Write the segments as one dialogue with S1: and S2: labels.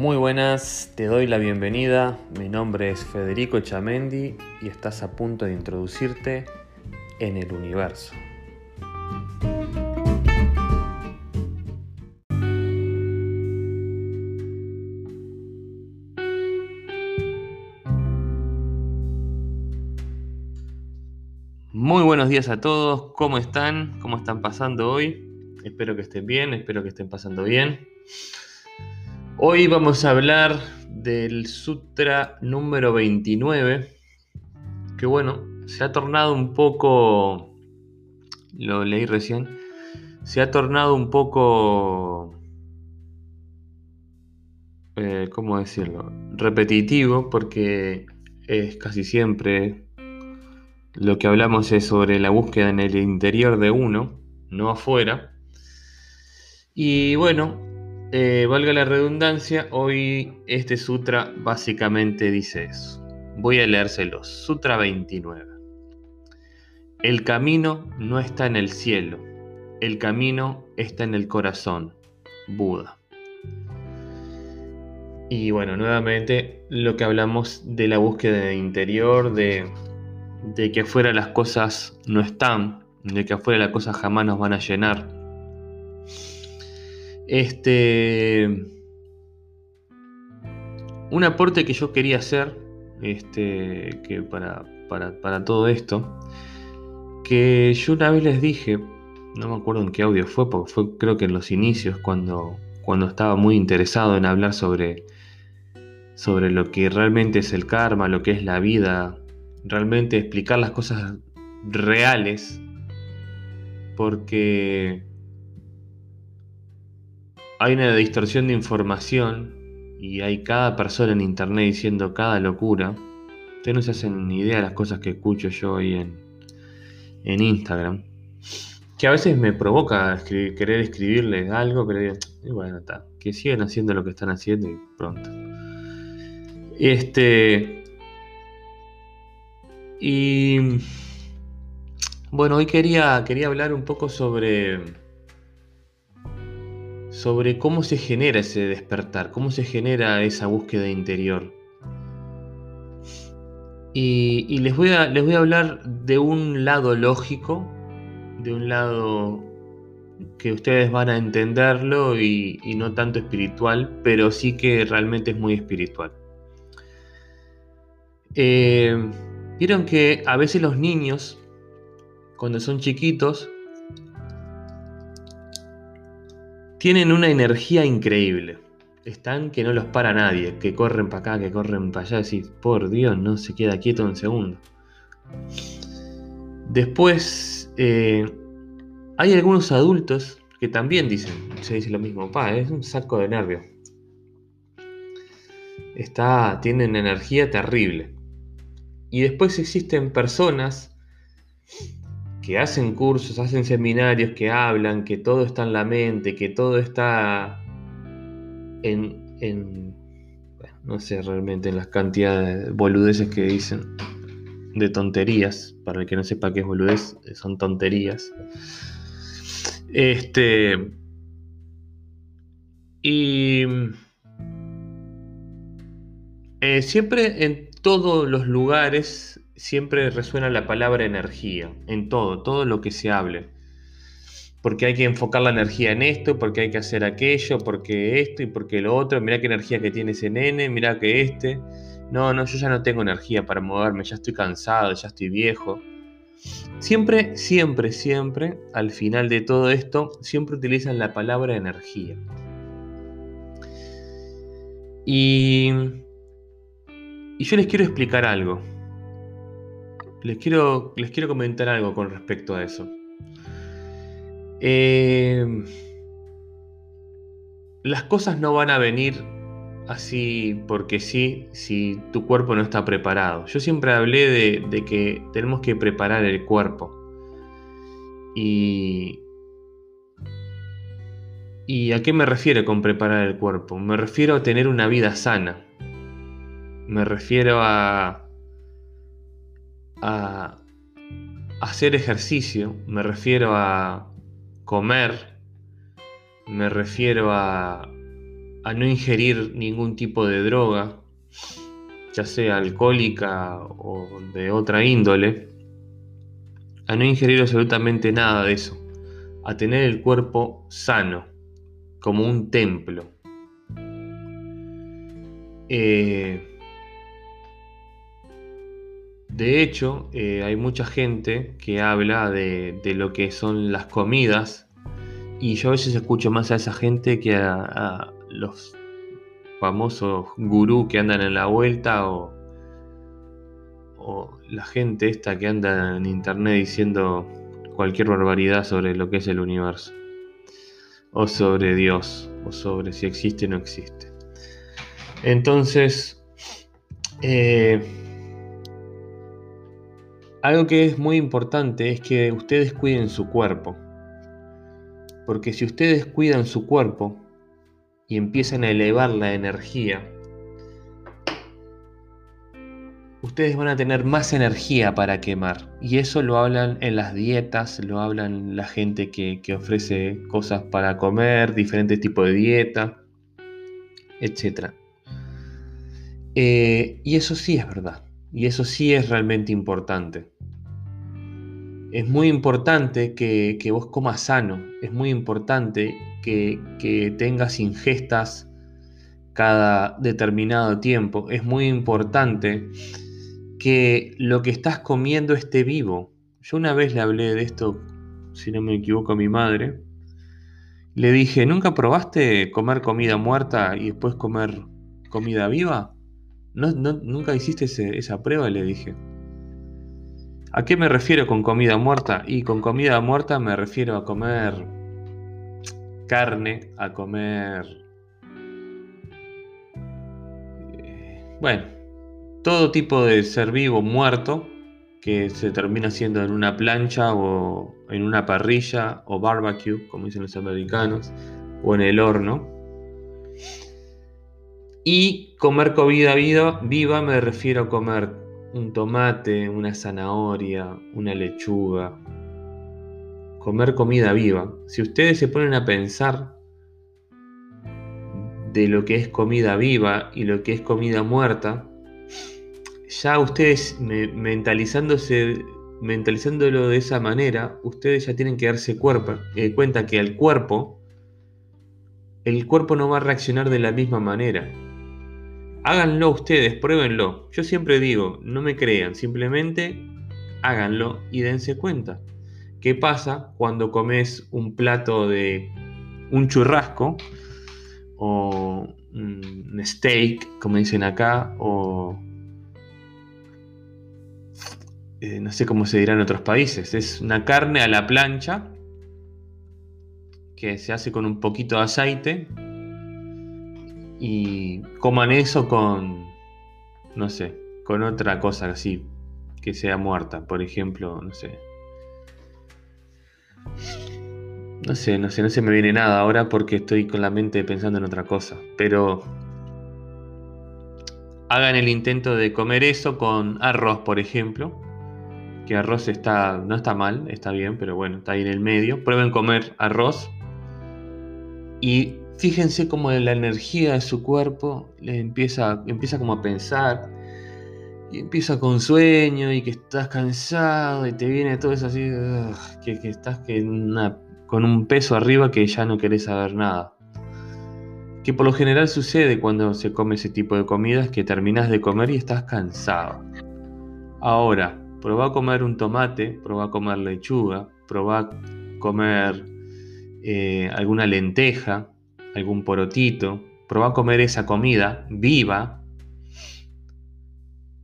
S1: Muy buenas, te doy la bienvenida. Mi nombre es Federico Chamendi y estás a punto de introducirte en el universo. Muy buenos días a todos, ¿cómo están? ¿Cómo están pasando hoy? Espero que estén bien, espero que estén pasando bien. Hoy vamos a hablar del Sutra número 29, que bueno, se ha tornado un poco, lo leí recién, se ha tornado un poco, eh, ¿cómo decirlo? Repetitivo, porque es casi siempre lo que hablamos es sobre la búsqueda en el interior de uno, no afuera. Y bueno, eh, valga la redundancia, hoy este sutra básicamente dice eso. Voy a leérselo. Sutra 29. El camino no está en el cielo, el camino está en el corazón. Buda. Y bueno, nuevamente lo que hablamos de la búsqueda interior, de, de que afuera las cosas no están, de que afuera las cosas jamás nos van a llenar este. Un aporte que yo quería hacer. Este. Que para, para, todo esto. Que yo una vez les dije. No me acuerdo en qué audio fue, porque fue creo que en los inicios, cuando, cuando estaba muy interesado en hablar sobre, sobre lo que realmente es el karma, lo que es la vida, realmente explicar las cosas reales, porque hay una distorsión de información y hay cada persona en internet diciendo cada locura. Ustedes no se hacen ni idea de las cosas que escucho yo ahí en, en Instagram. Que a veces me provoca querer escribirles algo, pero bueno, está. Que sigan haciendo lo que están haciendo y pronto. Este. Y. Bueno, hoy quería, quería hablar un poco sobre sobre cómo se genera ese despertar, cómo se genera esa búsqueda interior. Y, les, voy a, les voy a hablar de un lado lógico, de un lado que ustedes van a entenderlo y, no tanto espiritual, pero sí que realmente es muy espiritual. Eh, vieron que a veces los niños, cuando son chiquitos, Tienen una energía increíble. Están que no los para nadie, que corren para acá, que corren para allá. Decís, por Dios, no se queda quieto un segundo. Después, eh, hay algunos adultos que también dicen, se dice lo mismo, pa, es un saco de nervios. Está, tienen energía terrible. Y después existen personas que hacen cursos, hacen seminarios, que hablan, que todo está en la mente, que todo está en, no sé realmente en las cantidades de boludeces que dicen, de tonterías, para el que no sepa qué es boludez, son tonterías. Este. Y. Eh, siempre en todos los lugares siempre resuena la palabra energía, en todo, todo lo que se hable. Porque hay que enfocar la energía en esto, porque hay que hacer aquello, porque esto y porque lo otro. Mira qué energía que tiene ese nene, mira que este. No, no, yo ya no tengo energía para moverme, ya estoy cansado, ya estoy viejo. Siempre, siempre, siempre, al final de todo esto, siempre utilizan la palabra energía. Y, y yo les quiero explicar algo. Les quiero, les quiero comentar algo con respecto a eso. Eh, las cosas no van a venir así porque sí, si tu cuerpo no está preparado. Yo siempre hablé de, de que tenemos que preparar el cuerpo. Y, ¿Y a qué me refiero con preparar el cuerpo? Me refiero a tener una vida sana. Me refiero a a hacer ejercicio, me refiero a comer, me refiero a a no ingerir ningún tipo de droga, ya sea alcohólica o de otra índole, a no ingerir absolutamente nada de eso, a tener el cuerpo sano, como un templo. Eh, de hecho, eh, hay mucha gente que habla de, lo que son las comidas y yo a veces escucho más a esa gente que a, los famosos gurú que andan en la vuelta o, o la gente esta que anda en internet diciendo cualquier barbaridad sobre lo que es el universo o sobre Dios o sobre si existe o no existe. Entonces, eh, algo que es muy importante es que ustedes cuiden su cuerpo. Porque si ustedes cuidan su cuerpo y empiezan a elevar la energía, ustedes van a tener más energía para quemar. Y eso lo hablan en las dietas, lo hablan la gente que, ofrece cosas para comer, diferentes tipos de dieta, etc. Eh, y eso sí es verdad. Y eso sí es realmente importante. Es muy importante que, vos comas sano. Es muy importante que, que tengas ingestas cada determinado tiempo. Es muy importante que lo que estás comiendo esté vivo. Yo una vez le hablé de esto, si no me equivoco, a mi madre. Le dije, ¿nunca probaste comer comida muerta y después comer comida viva? ¿No, nunca hiciste esa prueba? Le dije. ¿A qué me refiero con comida muerta? Y con comida muerta me refiero a comer carne, a comer... Eh, bueno, todo tipo de ser vivo muerto que se termina haciendo en una plancha o en una parrilla o barbecue, como dicen los americanos, o en el horno. Y comer comida viva, viva me refiero a comer un tomate, una zanahoria, una lechuga. Comer comida viva. Si ustedes se ponen a pensar de lo que es comida viva y lo que es comida muerta, ya ustedes mentalizándose, mentalizándolo de esa manera, ustedes ya tienen que darse eh, cuenta que al cuerpo, el cuerpo no va a reaccionar de la misma manera. Háganlo ustedes, pruébenlo. Yo siempre digo, no me crean, simplemente háganlo y dense cuenta. ¿Qué pasa cuando comes un plato de un churrasco o un steak, como dicen acá, o eh, no sé cómo se dirá en otros países? Es una carne a la plancha que se hace con un poquito de aceite y coman eso con, no sé, con otra cosa así, que sea muerta, por ejemplo, no sé. No sé, no sé, no se me viene nada ahora porque estoy con la mente pensando en otra cosa, pero hagan el intento de comer eso con arroz, por ejemplo, que arroz está no está mal, está bien, pero bueno, está ahí en el medio. Prueben comer arroz y Fíjense cómo la energía de su cuerpo empieza, empieza como a pensar, y empieza con sueño y que estás cansado y te viene todo eso así, que, estás con un peso arriba que ya no querés saber nada. Que por lo general sucede cuando se come ese tipo de comidas que terminas de comer y estás cansado. Ahora, probá a comer un tomate, probá a comer lechuga, probá a comer eh, alguna lenteja, algún porotito, probá a comer esa comida viva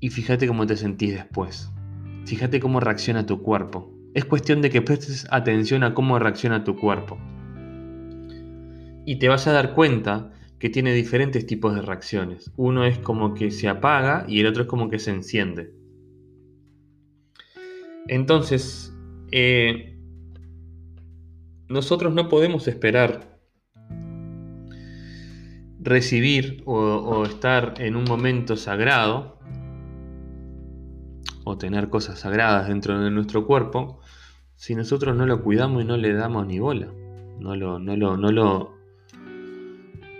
S1: y fíjate cómo te sentís después. Fíjate cómo reacciona tu cuerpo. Es cuestión de que prestes atención a cómo reacciona tu cuerpo. Y te vas a dar cuenta que tiene diferentes tipos de reacciones. Uno es como que se apaga y el otro es como que se enciende. Entonces, eh, nosotros no podemos esperar recibir o, estar en un momento sagrado o tener cosas sagradas dentro de nuestro cuerpo si nosotros no lo cuidamos y no le damos ni bola. No lo, no lo, no lo,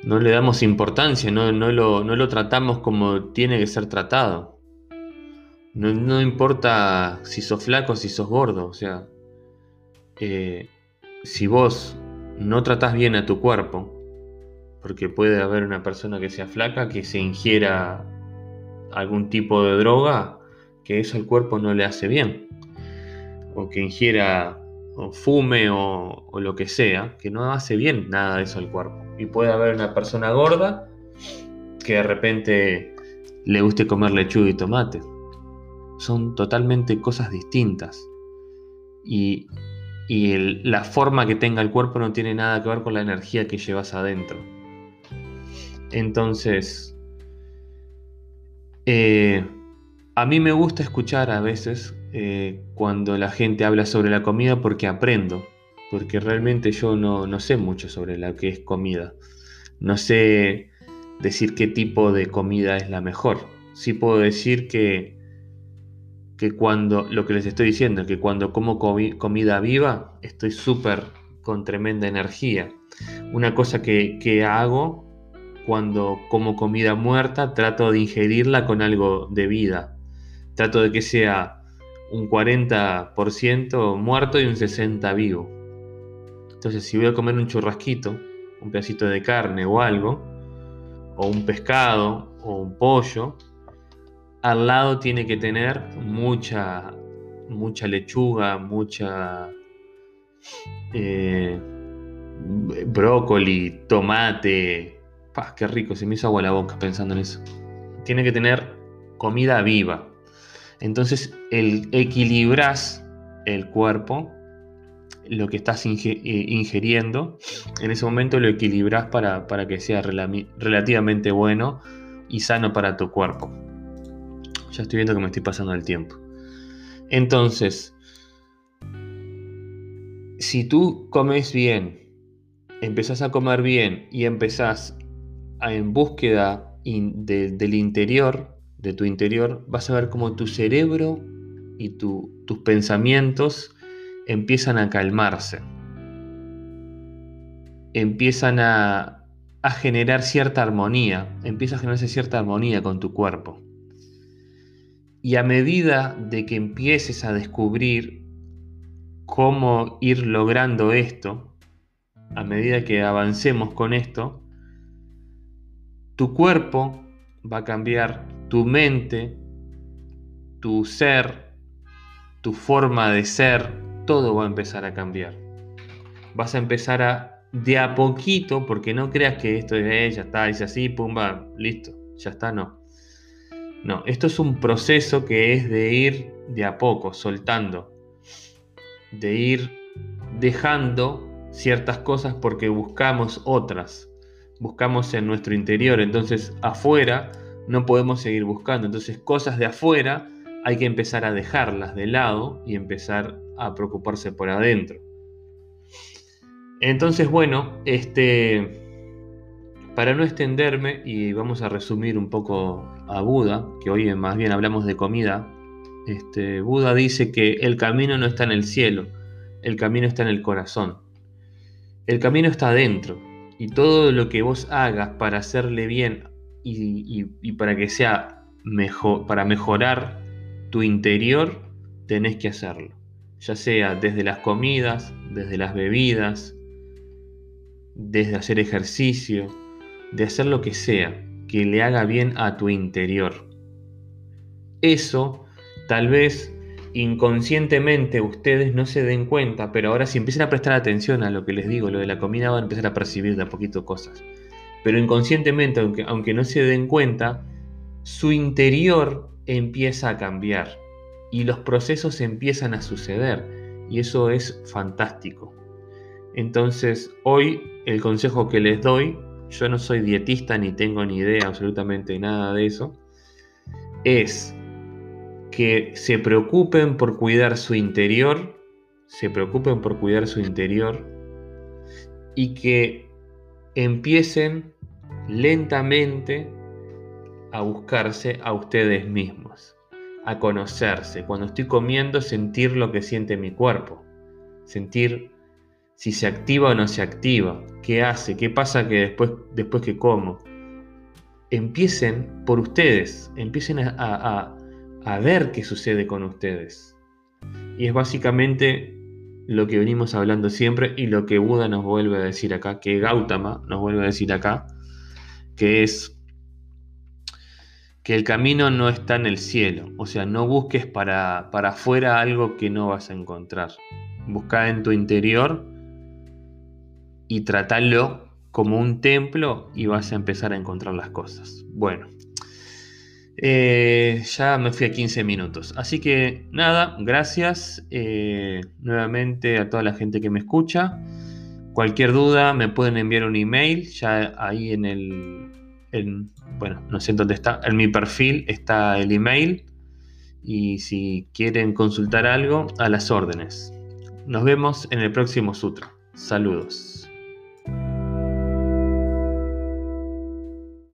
S1: no le damos importancia, no, no, lo, no, lo, tratamos como tiene que ser tratado. No, no importa si sos flaco si sos gordo, o sea, eh, si vos no tratás bien a tu cuerpo, porque puede haber una persona que sea flaca que se ingiera algún tipo de droga que eso al cuerpo no le hace bien, o que ingiera o fume o, o lo que sea, que no hace bien nada de eso al cuerpo. Y puede haber una persona gorda que de repente le guste comer lechuga y tomate. Son totalmente cosas distintas. Y, la forma que tenga el cuerpo no tiene nada que ver con la energía que llevas adentro. Entonces, eh, a mí me gusta escuchar a veces eh, cuando la gente habla sobre la comida porque aprendo, porque realmente yo no, sé mucho sobre lo que es comida. No sé decir qué tipo de comida es la mejor. Sí puedo decir que, que cuando, lo que les estoy diciendo, que cuando como comida viva, estoy súper con tremenda energía. Una cosa que, que hago cuando como comida muerta, trato de ingerirla con algo de vida. Trato de que sea un 40% muerto y un 60% vivo. Entonces, si voy a comer un churrasquito, un pedacito de carne o algo, o un pescado o un pollo, al lado tiene que tener mucha, mucha lechuga, mucha eh, brócoli, tomate. ¡Pah, qué rico! Se me hizo agua la boca pensando en eso. Tiene que tener comida viva. Entonces el, equilibras el cuerpo, lo que estás eh, ingiriendo, en ese momento lo equilibras para, que sea relativamente bueno y sano para tu cuerpo. Ya estoy viendo que me estoy pasando el tiempo. Entonces, si tú comes bien, empezás a comer bien y empezás en búsqueda del interior, de tu interior, vas a ver cómo tu cerebro y tus pensamientos empiezan a calmarse. Empiezan a, generar cierta armonía, empieza a generarse cierta armonía con tu cuerpo. Y a medida de que empieces a descubrir cómo ir logrando esto, a medida que avancemos con esto, tu cuerpo va a cambiar tu mente, tu ser, tu forma de ser, todo va a empezar a cambiar. Vas a empezar a, de a poquito, porque no creas que esto es, eh, ya está, dice así, pumba, listo, ya está, no. No, esto es un proceso que es de ir de a poco, soltando, de ir dejando ciertas cosas porque buscamos otras, buscamos en nuestro interior, entonces afuera no podemos seguir buscando. Entonces cosas de afuera hay que empezar a dejarlas de lado y empezar a preocuparse por adentro. Entonces, bueno, este, para no extenderme y vamos a resumir un poco a Buda, que hoy más bien hablamos de comida, este, Buda dice que el camino no está en el cielo, el camino está en el corazón. El camino está adentro y todo lo que vos hagas para hacerle bien y, para que sea mejor, para mejorar tu interior, tenés que hacerlo. Ya sea desde las comidas, desde las bebidas, desde hacer ejercicio, de hacer lo que sea que le haga bien a tu interior. Eso tal vez inconscientemente ustedes no se den cuenta, pero ahora si empiezan a prestar atención a lo que les digo, lo de la comida, van a empezar a percibir de a poquito cosas pero inconscientemente, aunque, aunque no se den cuenta, su interior empieza a cambiar y los procesos empiezan a suceder y eso es fantástico. Entonces, hoy el consejo que les doy, yo no soy dietista ni tengo ni idea absolutamente nada de eso, es que se preocupen por cuidar su interior, se preocupen por cuidar su interior y que empiecen lentamente a buscarse a ustedes mismos, a conocerse. Cuando estoy comiendo, sentir lo que siente mi cuerpo, sentir si se activa o no se activa, qué hace, qué pasa que después, después que como. Empiecen por ustedes, empiecen a, a ver qué sucede con ustedes. Y es básicamente lo que venimos hablando siempre y lo que Buda nos vuelve a decir acá, que Gautama nos vuelve a decir acá, que es que el camino no está en el cielo, o sea, no busques para, para afuera algo que no vas a encontrar. Busca en tu interior y tratalo como un templo y vas a empezar a encontrar las cosas. Bueno, eh, ya me fui a 15 minutos. Así que nada, gracias eh, nuevamente a toda la gente que me escucha. Cualquier duda me pueden enviar un email, ya ahí en el, bueno, no sé dónde está, en mi perfil está el email. Y si quieren consultar algo, a las órdenes. Nos vemos en el próximo sutra. Saludos.